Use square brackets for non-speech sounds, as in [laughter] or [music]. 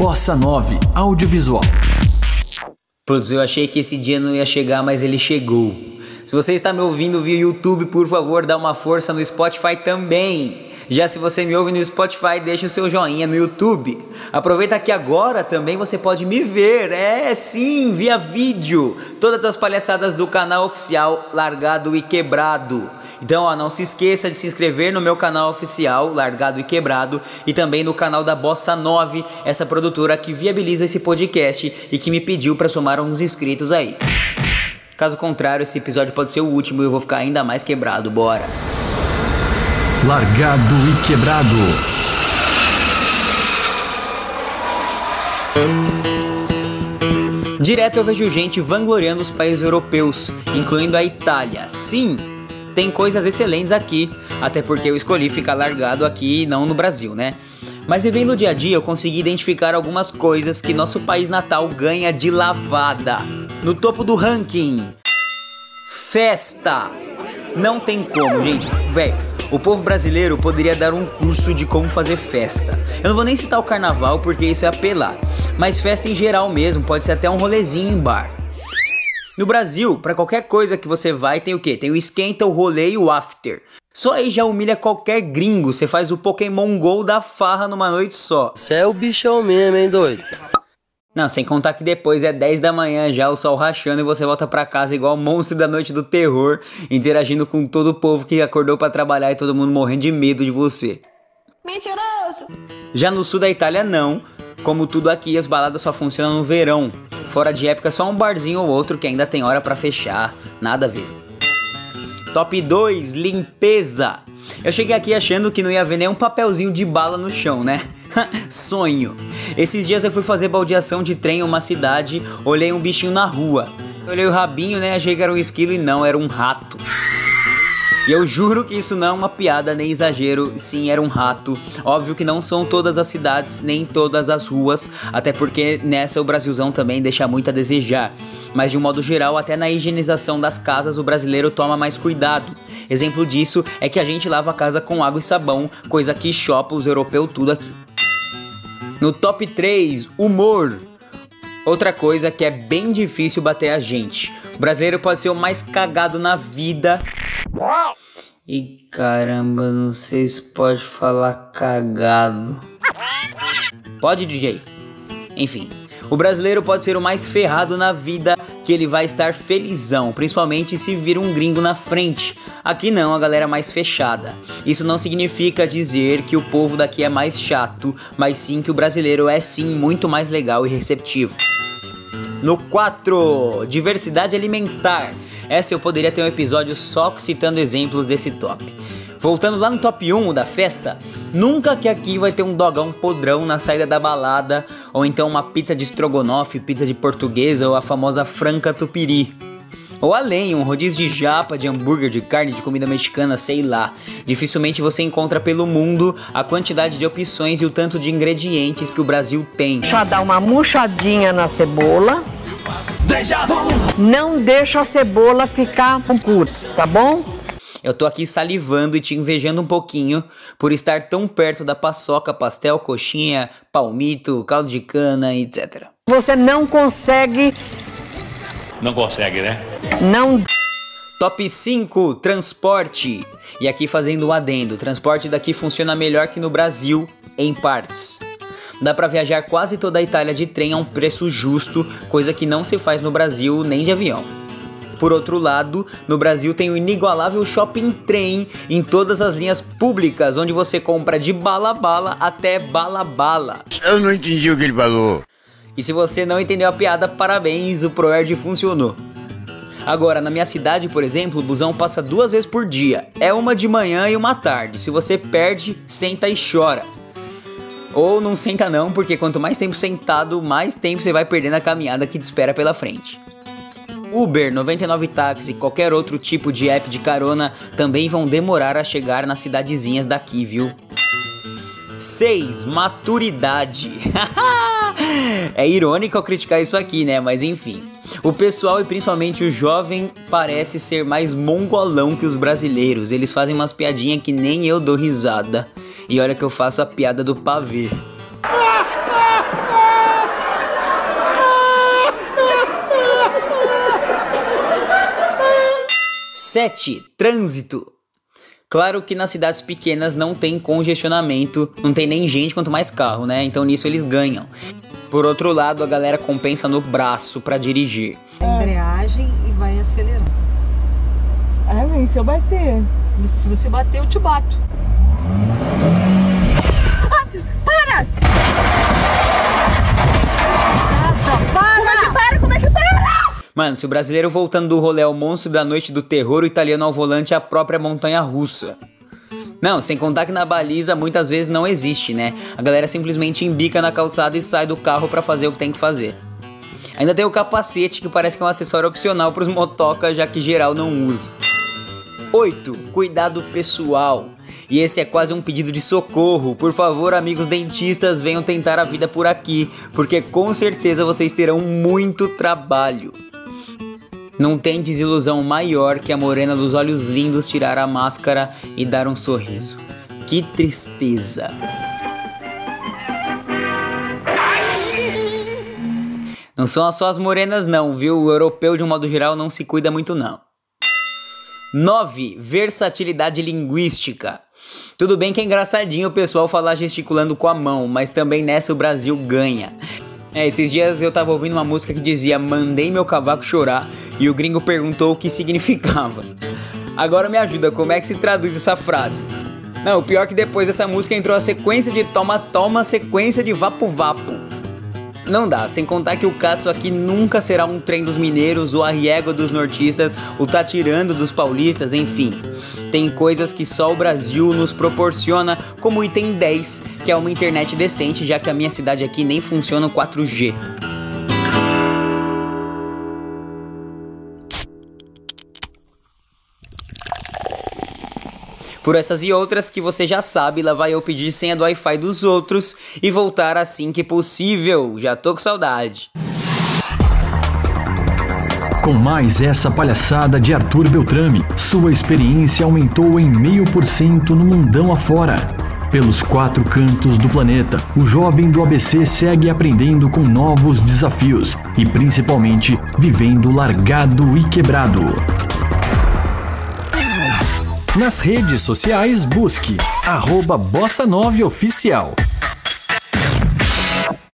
Bossa 9 Audiovisual. Putz, eu achei que esse dia não ia chegar, mas ele chegou. Se você está me ouvindo via YouTube, por favor, dá uma força no Spotify também. Já se você me ouve no Spotify, deixa o seu joinha no YouTube. Aproveita que agora também você pode me ver, é sim, via vídeo. Todas as palhaçadas do canal oficial Largado e Quebrado. Então, ó, não se esqueça de se inscrever no meu canal oficial, Largado e Quebrado, e também no canal da Bossa 9, essa produtora que viabiliza esse podcast e que me pediu para somar uns inscritos aí. Caso contrário, esse episódio pode ser o último e eu vou ficar ainda mais quebrado. Bora! Largado e Quebrado. Direto eu vejo gente vangloriando os países europeus, incluindo a Itália. Sim, tem coisas excelentes aqui, até porque eu escolhi ficar largado aqui e não no Brasil, né? Mas vivendo o dia a dia eu consegui identificar algumas coisas que nosso país natal ganha de lavada. No topo do ranking, festa. Não tem como, gente. Velho, o povo brasileiro poderia dar um curso de como fazer festa. Eu não vou nem citar o carnaval porque isso é apelar, mas festa em geral mesmo, pode ser até um rolezinho em bar. No Brasil, para qualquer coisa que você vai, tem o quê? Tem o esquenta, o rolê e o after. Só aí já humilha qualquer gringo. Você faz o Pokémon GO da farra numa noite só. Você é o bichão mesmo, hein, doido? Não, sem contar que depois é 10 da manhã já, o sol rachando e você volta para casa igual monstro da noite do terror, interagindo com todo o povo que acordou para trabalhar e todo mundo morrendo de medo de você. Mentiroso! Já no sul da Itália não. Como tudo aqui, as baladas só funcionam no verão. Fora de época, só um barzinho ou outro que ainda tem hora para fechar. Nada a ver. Top 2, limpeza. Eu cheguei aqui achando que não ia ver nenhum papelzinho de bala no chão, né? [laughs] Sonho. Esses dias eu fui fazer baldeação de trem em uma cidade, olhei um bichinho na rua. Olhei o rabinho, né? Achei que era um esquilo e não, era um rato. E eu juro que isso não é uma piada nem exagero, sim, era um rato. Óbvio que não são todas as cidades, nem todas as ruas, até porque nessa o Brasilzão também deixa muito a desejar. Mas de um modo geral, até na higienização das casas o brasileiro toma mais cuidado. Exemplo disso é que a gente lava a casa com água e sabão, coisa que chopa os europeus tudo aqui. No top 3, humor. Outra coisa que é bem difícil bater a gente. O brasileiro pode ser o mais cagado na vida. E caramba, não sei se pode falar cagado. Pode, DJ? Enfim, o brasileiro pode ser o mais ferrado na vida, que ele vai estar felizão, principalmente se vir um gringo na frente. Aqui não, a galera é mais fechada. Isso não significa dizer que o povo daqui é mais chato, mas sim que o brasileiro é sim muito mais legal e receptivo. No 4, diversidade alimentar. Essa eu poderia ter um episódio só citando exemplos desse top. Voltando lá no top 1 da festa, nunca que aqui vai ter um dogão podrão na saída da balada, ou então uma pizza de estrogonofe, pizza de portuguesa ou a famosa franca tupiri. Ou além, um rodízio de japa, de hambúrguer, de carne, de comida mexicana, sei lá. Dificilmente você encontra pelo mundo a quantidade de opções e o tanto de ingredientes que o Brasil tem. Deixa dar uma murchadinha na cebola. Não deixa a cebola ficar com curto, tá bom? Eu tô aqui salivando e te invejando um pouquinho por estar tão perto da paçoca, pastel, coxinha, palmito, caldo de cana, etc. Você não consegue, Não consegue, né? Não Top 5, transporte. E aqui fazendo um adendo, o transporte daqui funciona melhor que no Brasil, em partes. Dá pra viajar quase toda a Itália de trem a um preço justo, coisa que não se faz no Brasil nem de avião. Por outro lado, no Brasil tem o inigualável shopping trem em todas as linhas públicas, onde você compra de bala bala até bala bala. Eu não entendi o que ele falou. E se você não entendeu a piada, parabéns, o ProErd funcionou. Agora, na minha cidade, por exemplo, o busão passa duas vezes por dia. É uma de manhã e uma tarde. Se você perde, senta e chora. Ou não senta não, porque quanto mais tempo sentado, mais tempo você vai perder na caminhada que te espera pela frente. Uber, 99 táxi e qualquer outro tipo de app de carona também vão demorar a chegar nas cidadezinhas daqui, viu? 6. Maturidade. [laughs] é irônico eu criticar isso aqui, né? Mas enfim. O pessoal e principalmente o jovem parece ser mais mongolão que os brasileiros. Eles fazem umas piadinhas que nem eu dou risada. E olha que eu faço a piada do pavê. Sete, trânsito. Claro que nas cidades pequenas não tem congestionamento, não tem nem gente, quanto mais carro, né? Então nisso eles ganham. Por outro lado, a galera compensa no braço para dirigir. embreagem e vai acelerando. Ai, mãe, se eu bater. Se você bater, eu te bato. Ah, [laughs] para! Para! Para, como é que para? Mano, se o brasileiro voltando do rolê é o monstro da noite do terror, o italiano ao volante é a própria montanha russa. Não, sem contar que na baliza muitas vezes não existe, né? A galera simplesmente embica na calçada e sai do carro para fazer o que tem que fazer. Ainda tem o capacete, que parece que é um acessório opcional pros motoca, já que geral não usa. 8. Cuidado pessoal. E esse é quase um pedido de socorro. Por favor, amigos dentistas, venham tentar a vida por aqui, porque com certeza vocês terão muito trabalho. Não tem desilusão maior que a morena dos olhos lindos tirar a máscara e dar um sorriso. Que tristeza. Não são só as morenas não, viu? O europeu de um modo geral não se cuida muito não. 9. Versatilidade linguística. Tudo bem que é engraçadinho o pessoal falar gesticulando com a mão, mas também nessa o Brasil ganha. É, esses dias eu tava ouvindo uma música que dizia Mandei meu cavaco chorar e o gringo perguntou o que significava. Agora me ajuda, como é que se traduz essa frase? Não, o pior é que depois dessa música entrou a sequência de toma-toma, sequência de vapo-vapo. Não dá, sem contar que o Katsu aqui nunca será um trem dos mineiros, o arriego dos nortistas, o tá tirando dos paulistas, enfim. Tem coisas que só o Brasil nos proporciona, como o item 10, que é uma internet decente, já que a minha cidade aqui nem funciona o 4G. Por essas e outras que você já sabe, lá vai eu pedir senha do Wi-Fi dos outros e voltar assim que possível. Já tô com saudade. Com mais essa palhaçada de Arthur Beltrame, sua experiência aumentou em meio por cento no mundão afora. Pelos quatro cantos do planeta, o jovem do ABC segue aprendendo com novos desafios e principalmente vivendo largado e quebrado. Nas redes sociais, busque arroba Bossa 9 Oficial.